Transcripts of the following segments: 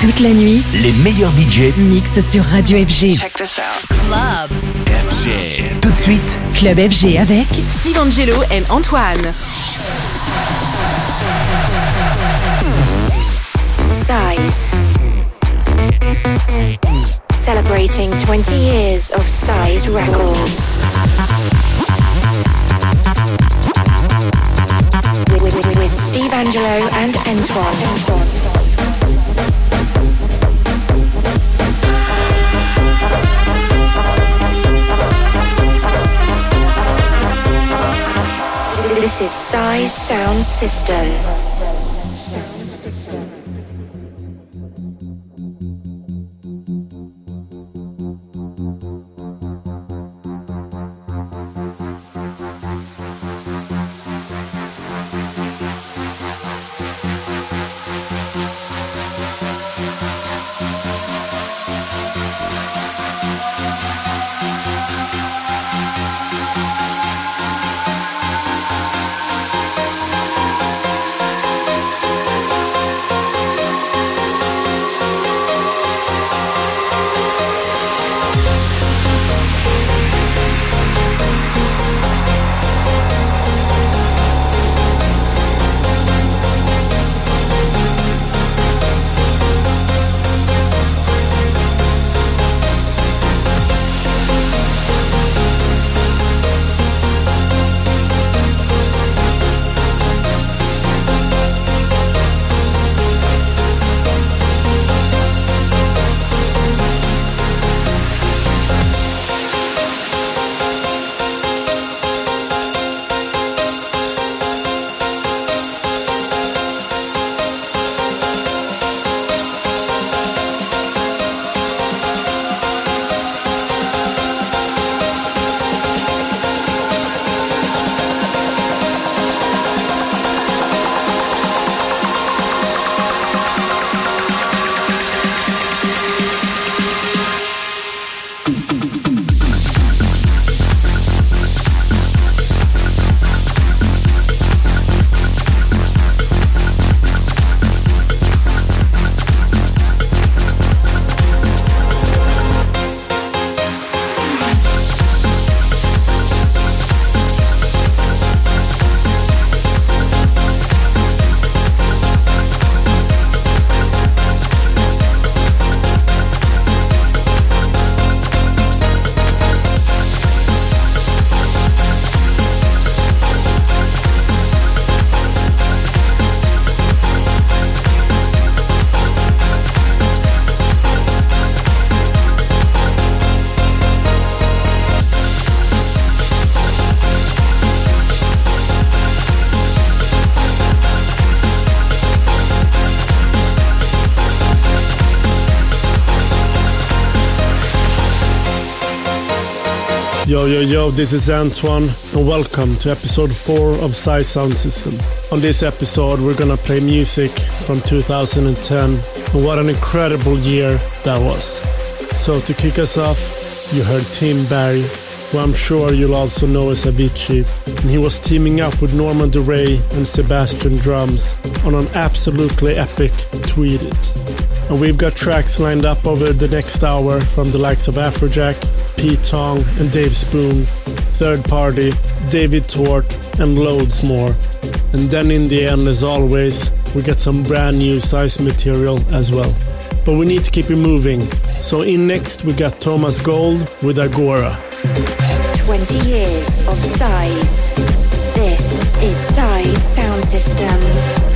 Toute la nuit, les meilleurs budgets mixent sur Radio FG. Check this out. Club FG. Tout de suite, Club FG avec Steve Angelo et Antoine. Size. Celebrating 20 years of Size Records. With, with, with Steve Angelo and Antoine. This is Size Sound System. Yo, yo, yo, this is Antoine, and welcome to episode 4 of Size Sound System. On this episode, we're gonna play music from 2010, and what an incredible year that was. So, to kick us off, you heard Tim Berg, who I'm sure you'll also know as Avicii, and he was teaming up with Norman Doray and Sebastien Drums on an absolutely epic Tweet It. And we've got tracks lined up over the next hour from the likes of Afrojack, Pete Tong and Dave Spoon, Third Party, David Tort, and loads more. And then in the end, as always, we get some brand new size material as well. But we need to keep it moving. So in next, we got Thomas Gold with Agora. 20 years of size. This is Size Sound System.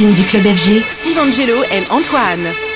Du club FG. Steve Angelo et Antoine.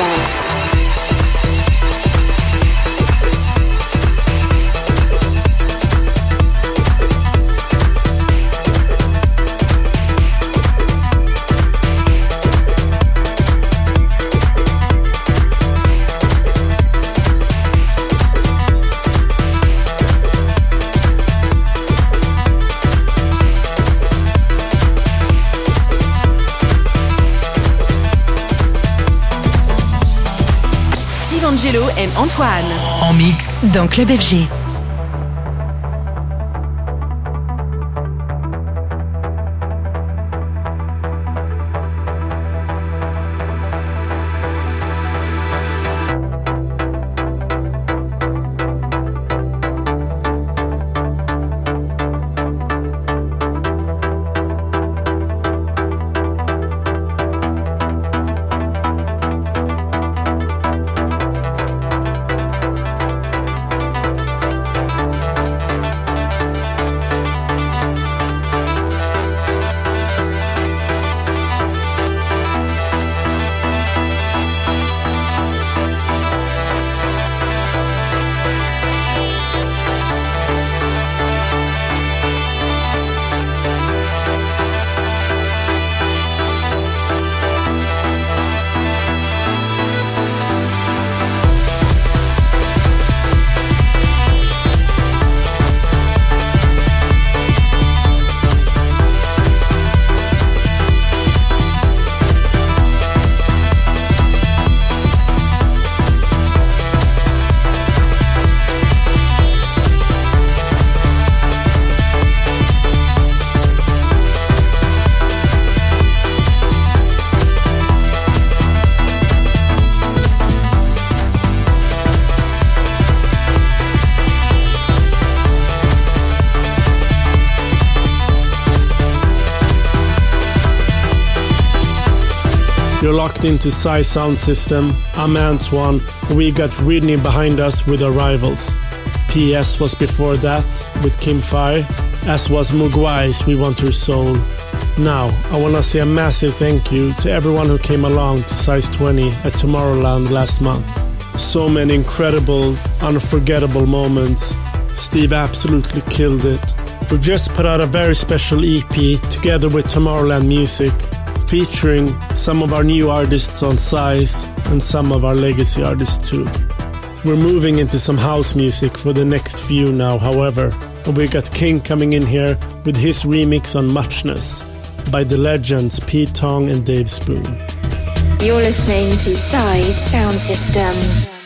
With dans Club FG. Locked into Size Sound System. I'm Antoine. We got Whitney behind us with Arrivals. PS was before that with Kim Fai, as was Mugwai's We Want Your Soul. Now, I want to say a massive thank you to everyone who came along to Size 20 at Tomorrowland last month. So many incredible, unforgettable moments. Steve absolutely killed it. We just put out a very special EP together with Tomorrowland Music featuring some of our new artists on Size and some of our legacy artists too. We're moving into some house music for the next few now, however, and we got King coming in here with his remix on Muchness by the legends Pete Tong and Dave Spoon. You're listening to Size Sound System.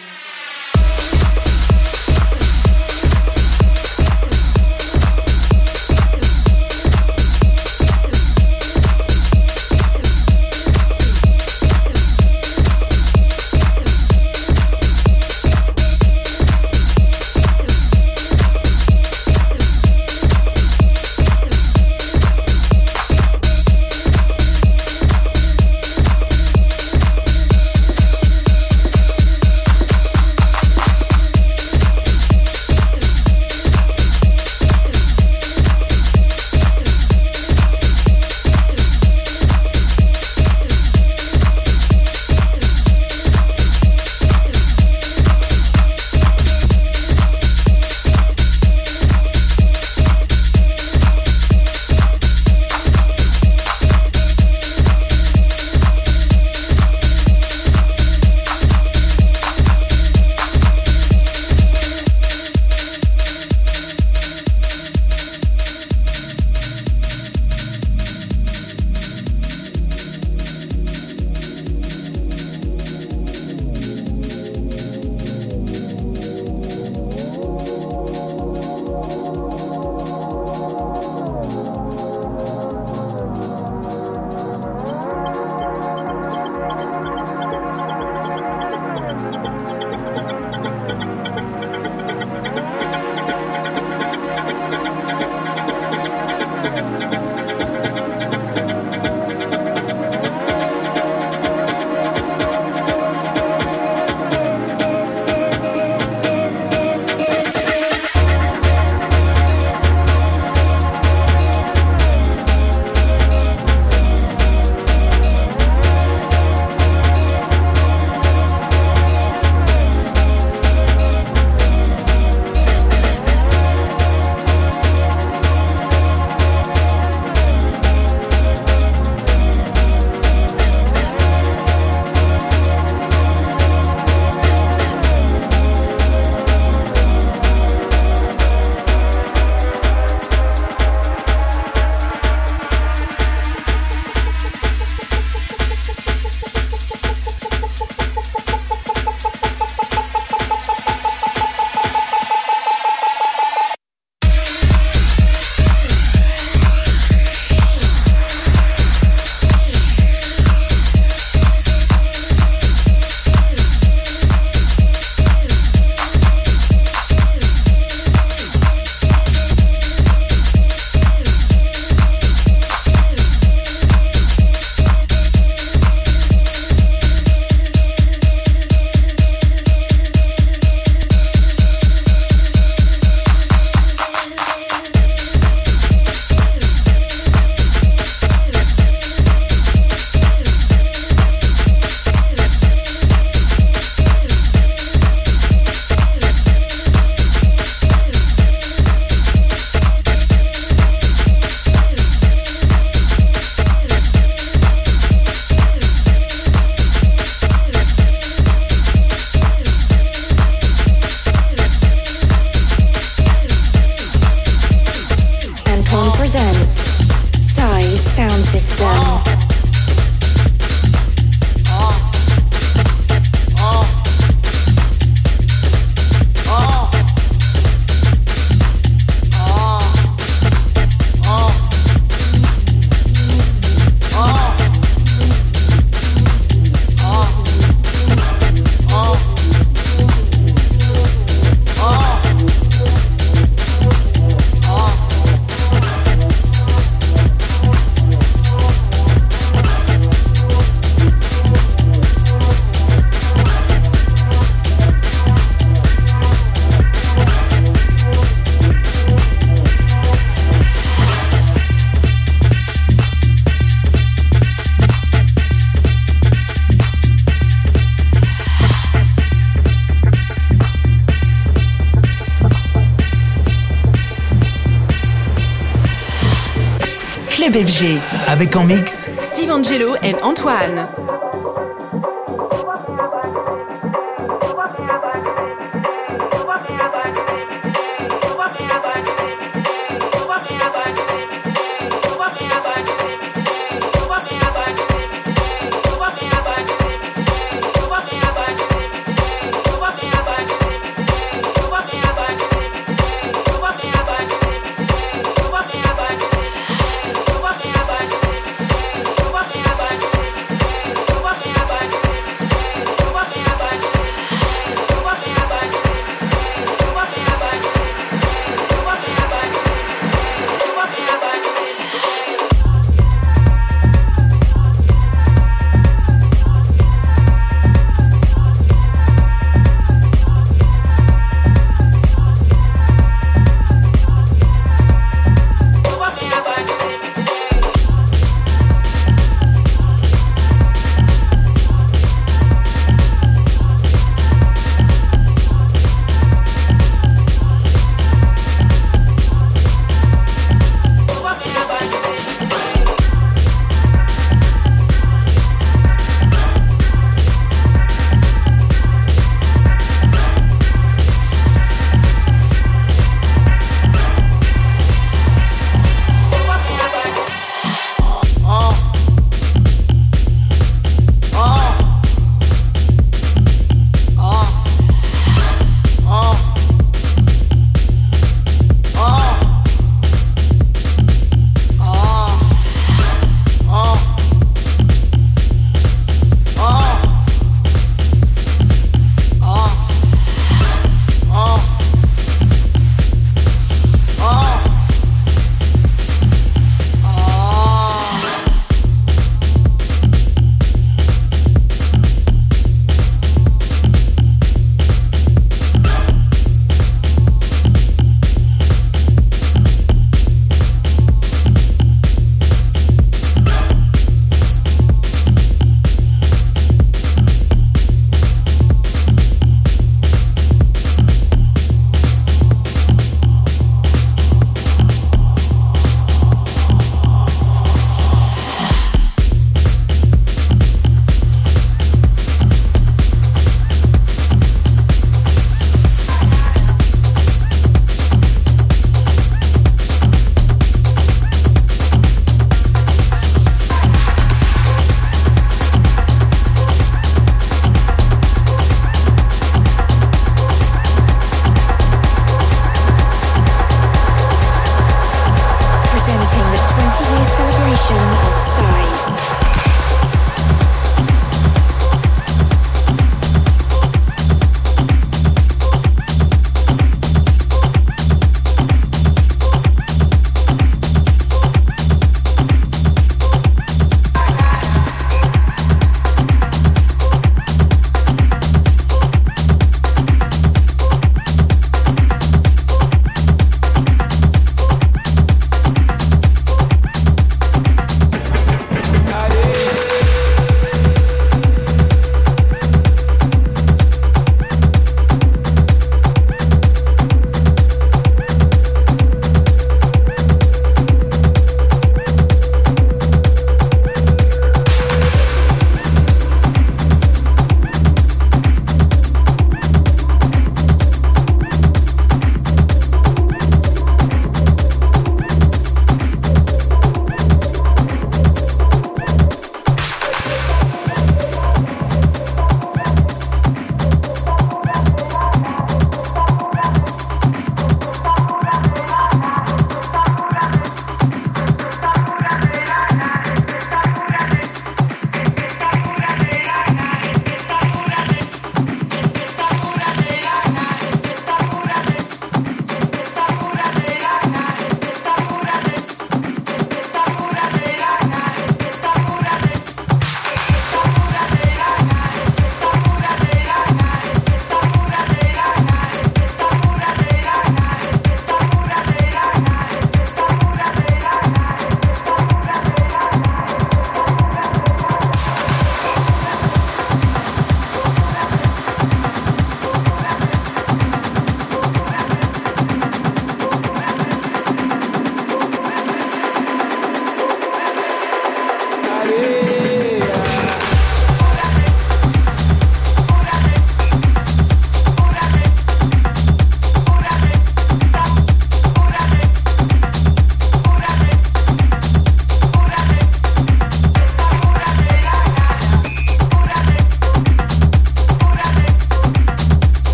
FG. Avec en mix Steve Angelo et Antoine.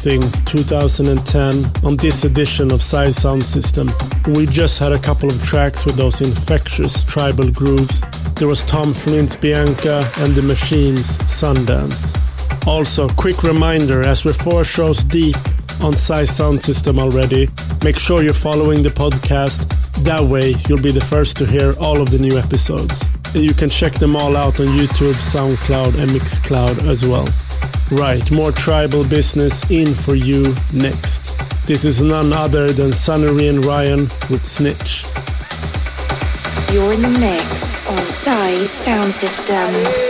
Things 2010 on this edition of Size Sound System. We just had a couple of tracks with those infectious tribal grooves. There was Tom Flint's Bianca and The Machines Sundance. Also, quick reminder as we're four shows deep on Size Sound System already, make sure you're following the podcast. That way, you'll be the first to hear all of the new episodes. And you can check them all out on YouTube, SoundCloud, and Mixcloud as well. Right, more tribal business in for you next. This is none other than Sunnery and Ryan with Snitch. You're in the mix on Size Sound System.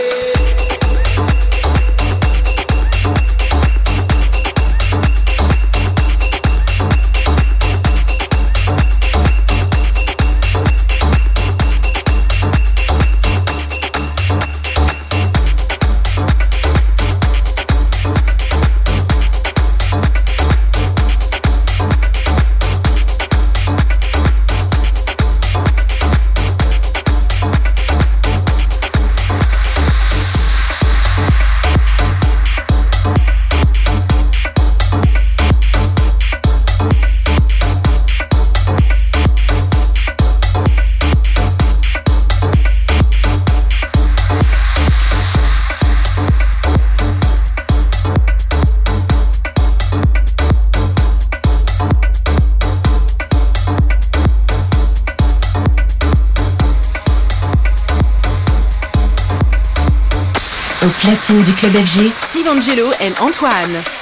Du club FG, Steve Angelo et Antoine.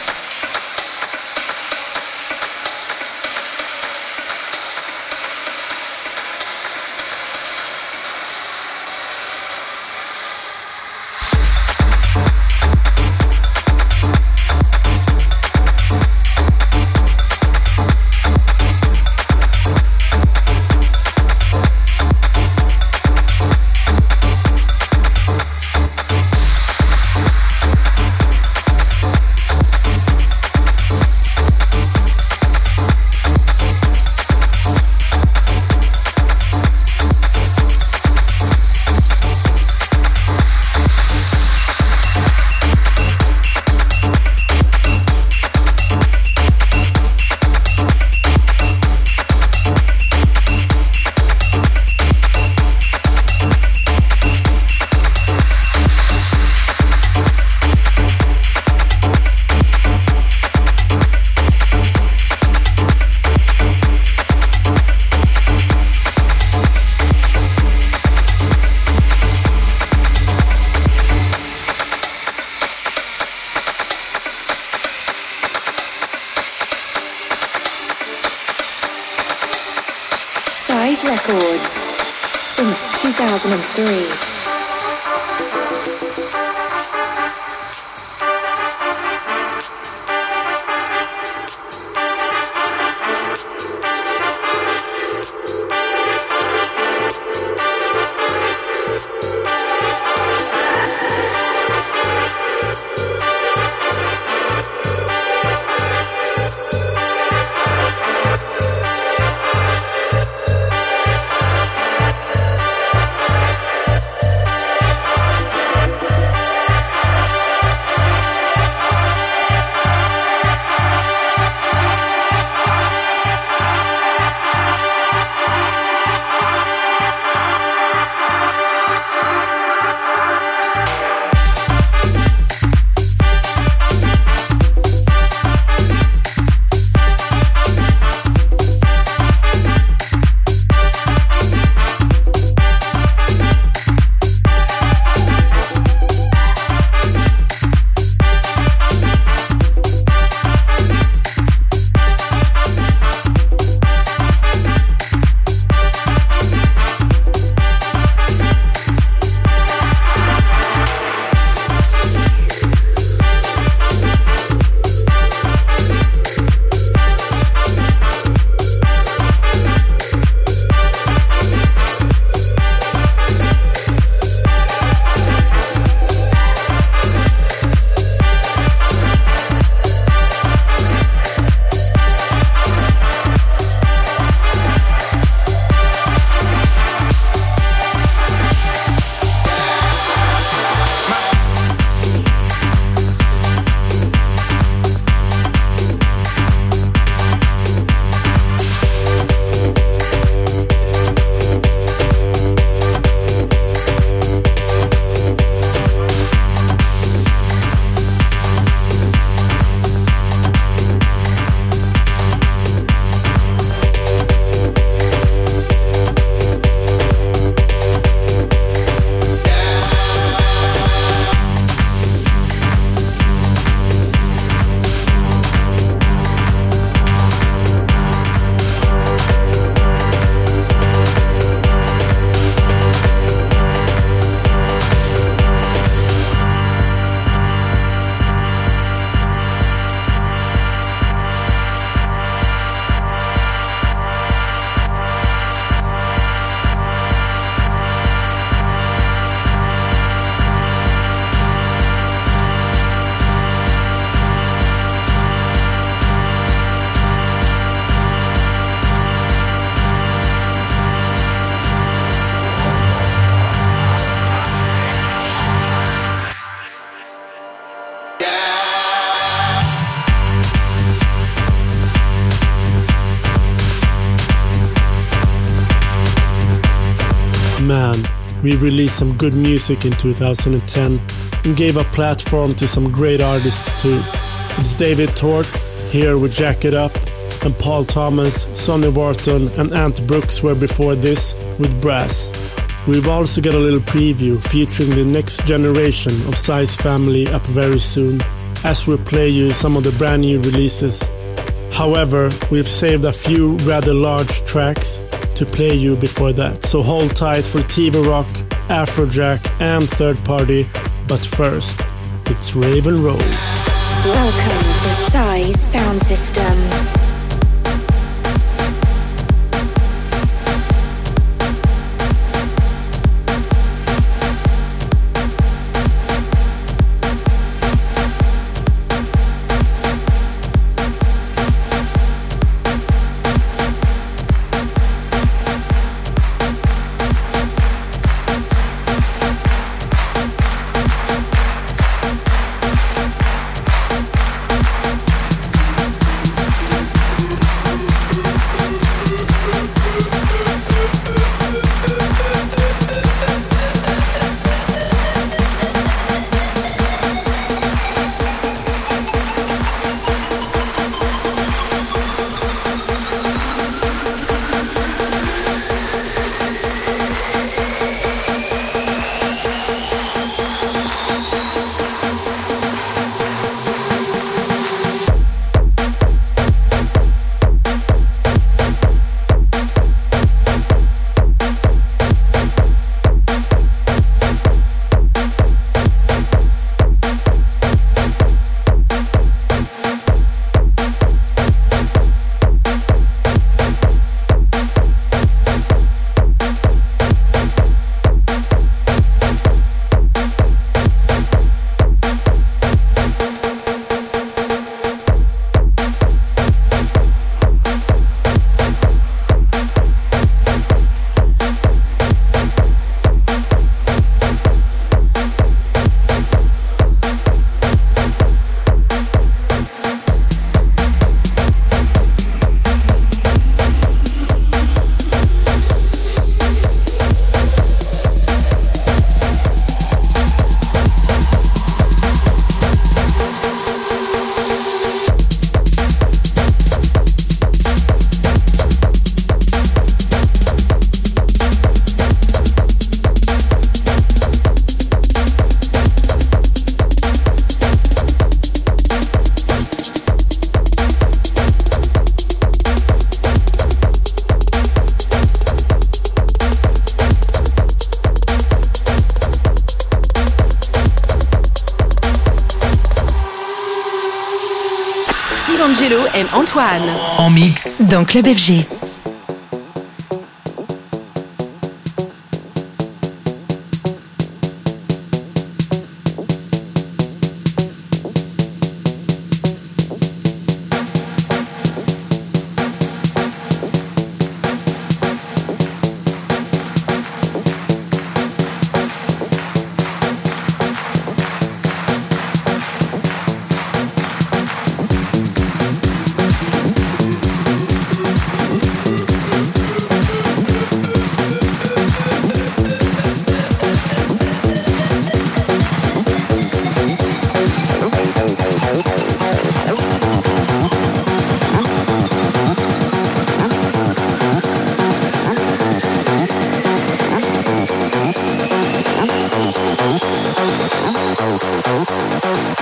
three. We released some good music in 2010 and gave a platform to some great artists too. It's David Tort here with Jack It Up, and Paul Thomas, Sonny Wharton, and Ant Brooks were before this with Brass. We've also got a little preview featuring the next generation of Size Family up very soon, as we play you some of the brand new releases. However, we've saved a few rather large tracks to play you before that, so hold tight for TV Rock, Afrojack, and Third Party. But first, it's Raven Roll. Welcome to Size Sound System. Mix dans Club FG.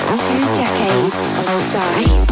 Two decades of size.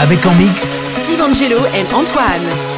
Avec en mix Steve Angelo et Antoine.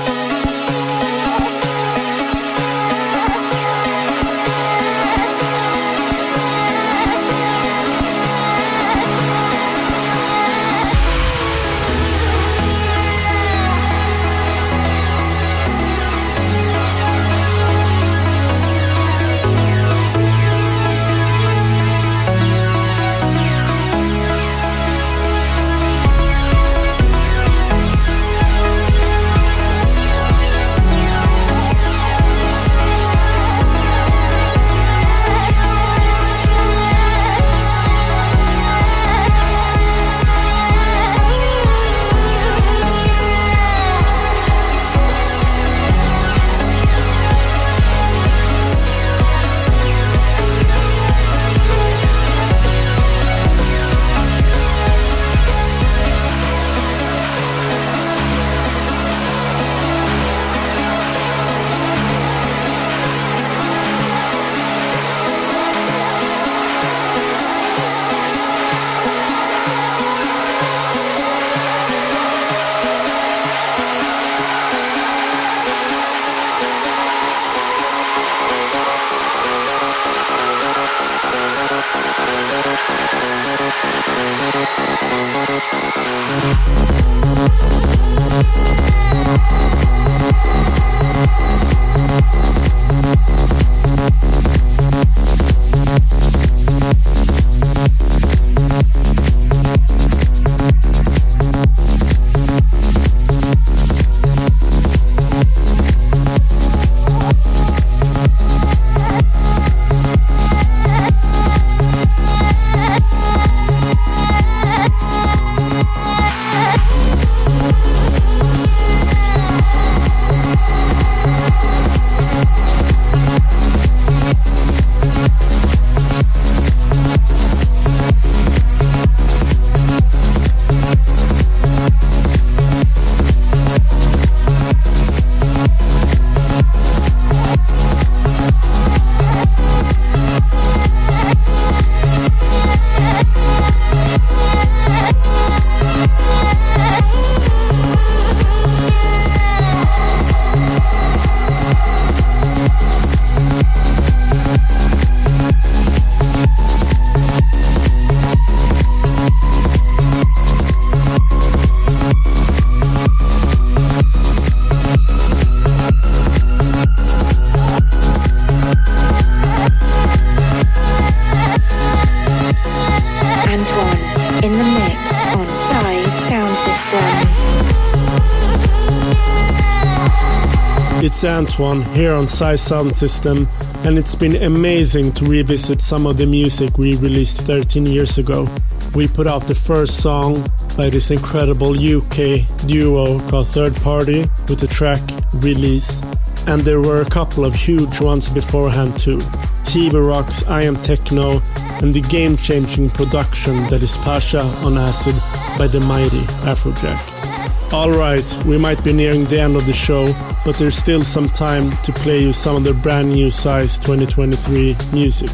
Antoine here on Size Sound System, and it's been amazing to revisit some of the music we released 13 years ago. We put out the first song by this incredible UK duo called Third Party with the track Release, and there were a couple of huge ones beforehand too. TV Rocks I Am Techno and the game changing production that is Pacha on Acid by the mighty Afrojack. Alright, we might be nearing the end of the show, but there's still some time to play you some of the brand new Size 2023 music.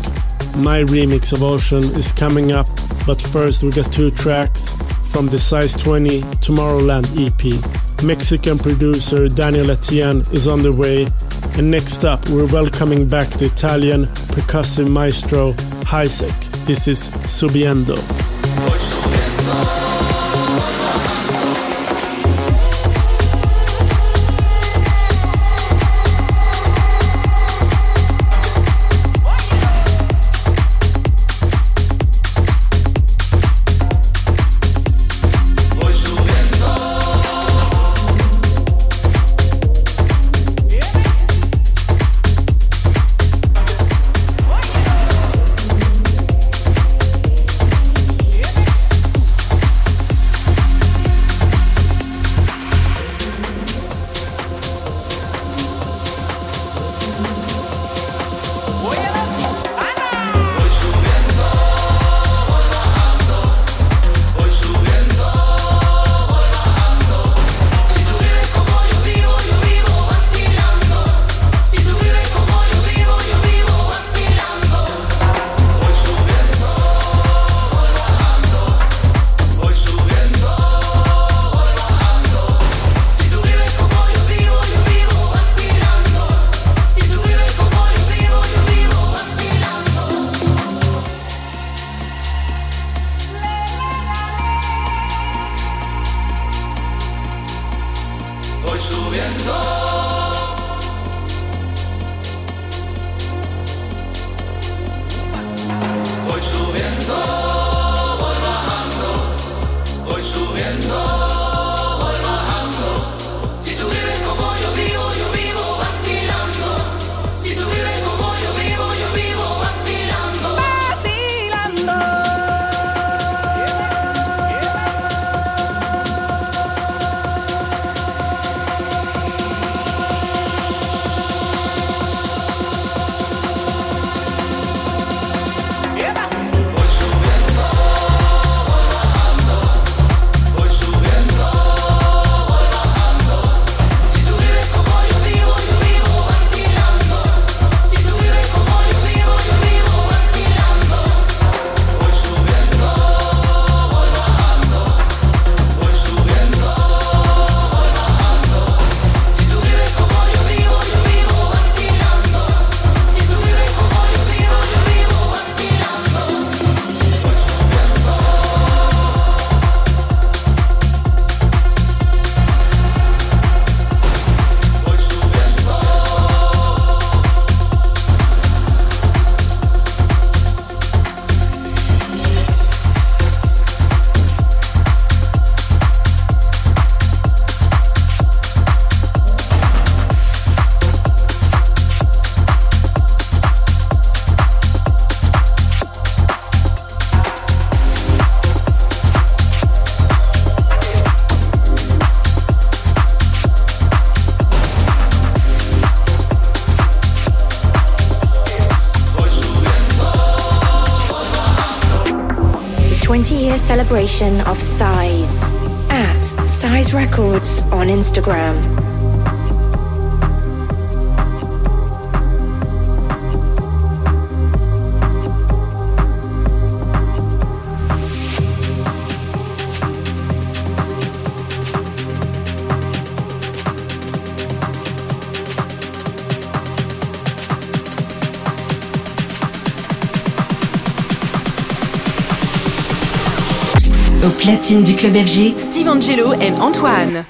My remix of Ocean is coming up, but first we got two tracks from the Size 20 Tomorrowland EP. Mexican producer Daniel Etienne is on the way, and next up we're welcoming back the Italian percussive maestro Hisek. This is Subiendo. Celebration of platine du club FG, Steve Angelo et Antoine.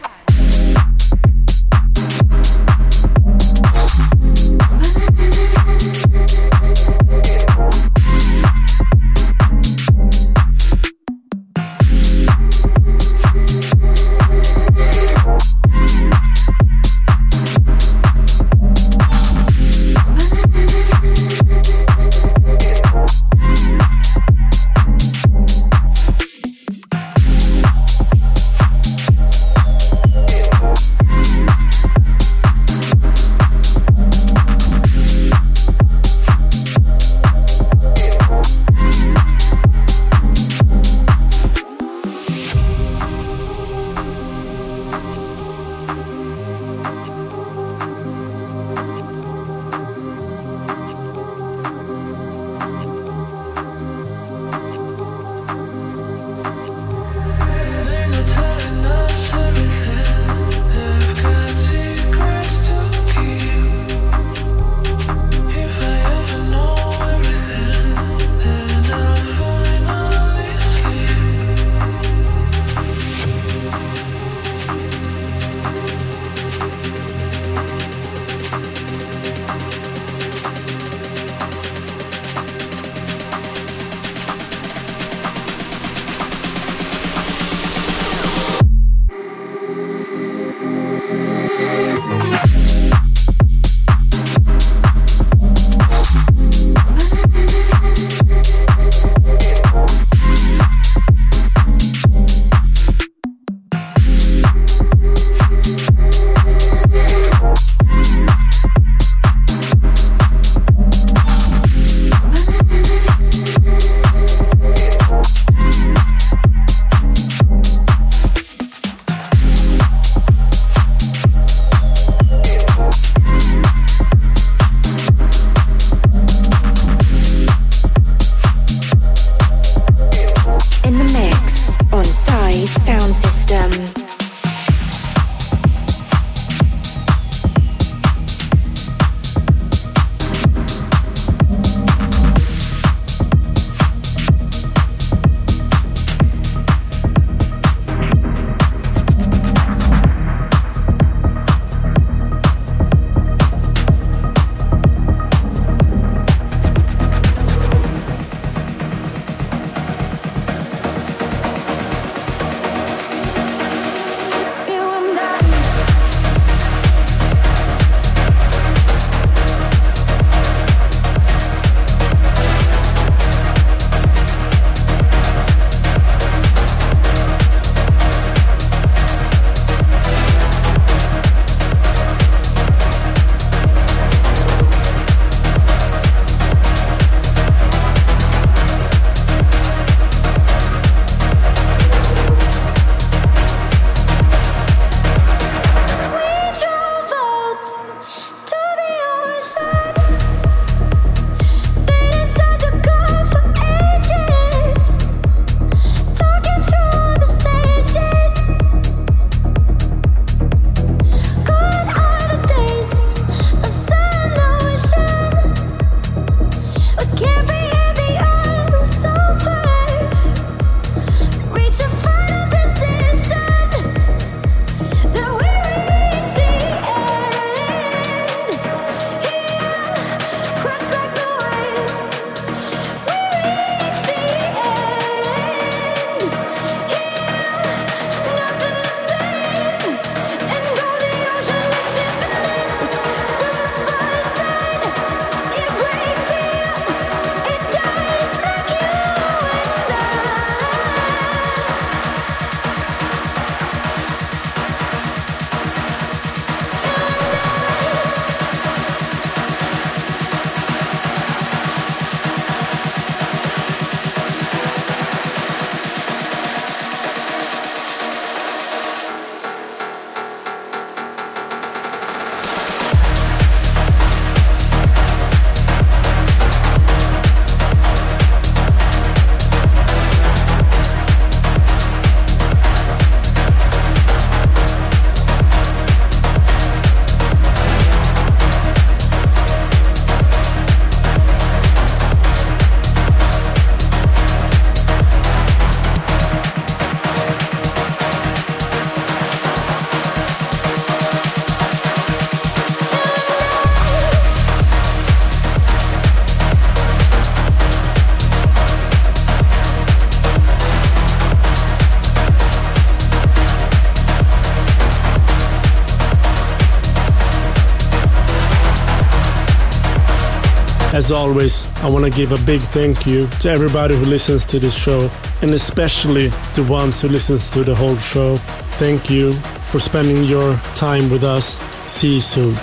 As always, I want to give a big thank you to everybody who listens to this show, and especially the ones who listens to the whole show. Thank you for spending your time with us. See you soon.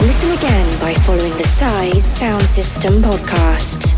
Listen again by following the Size Sound System podcast.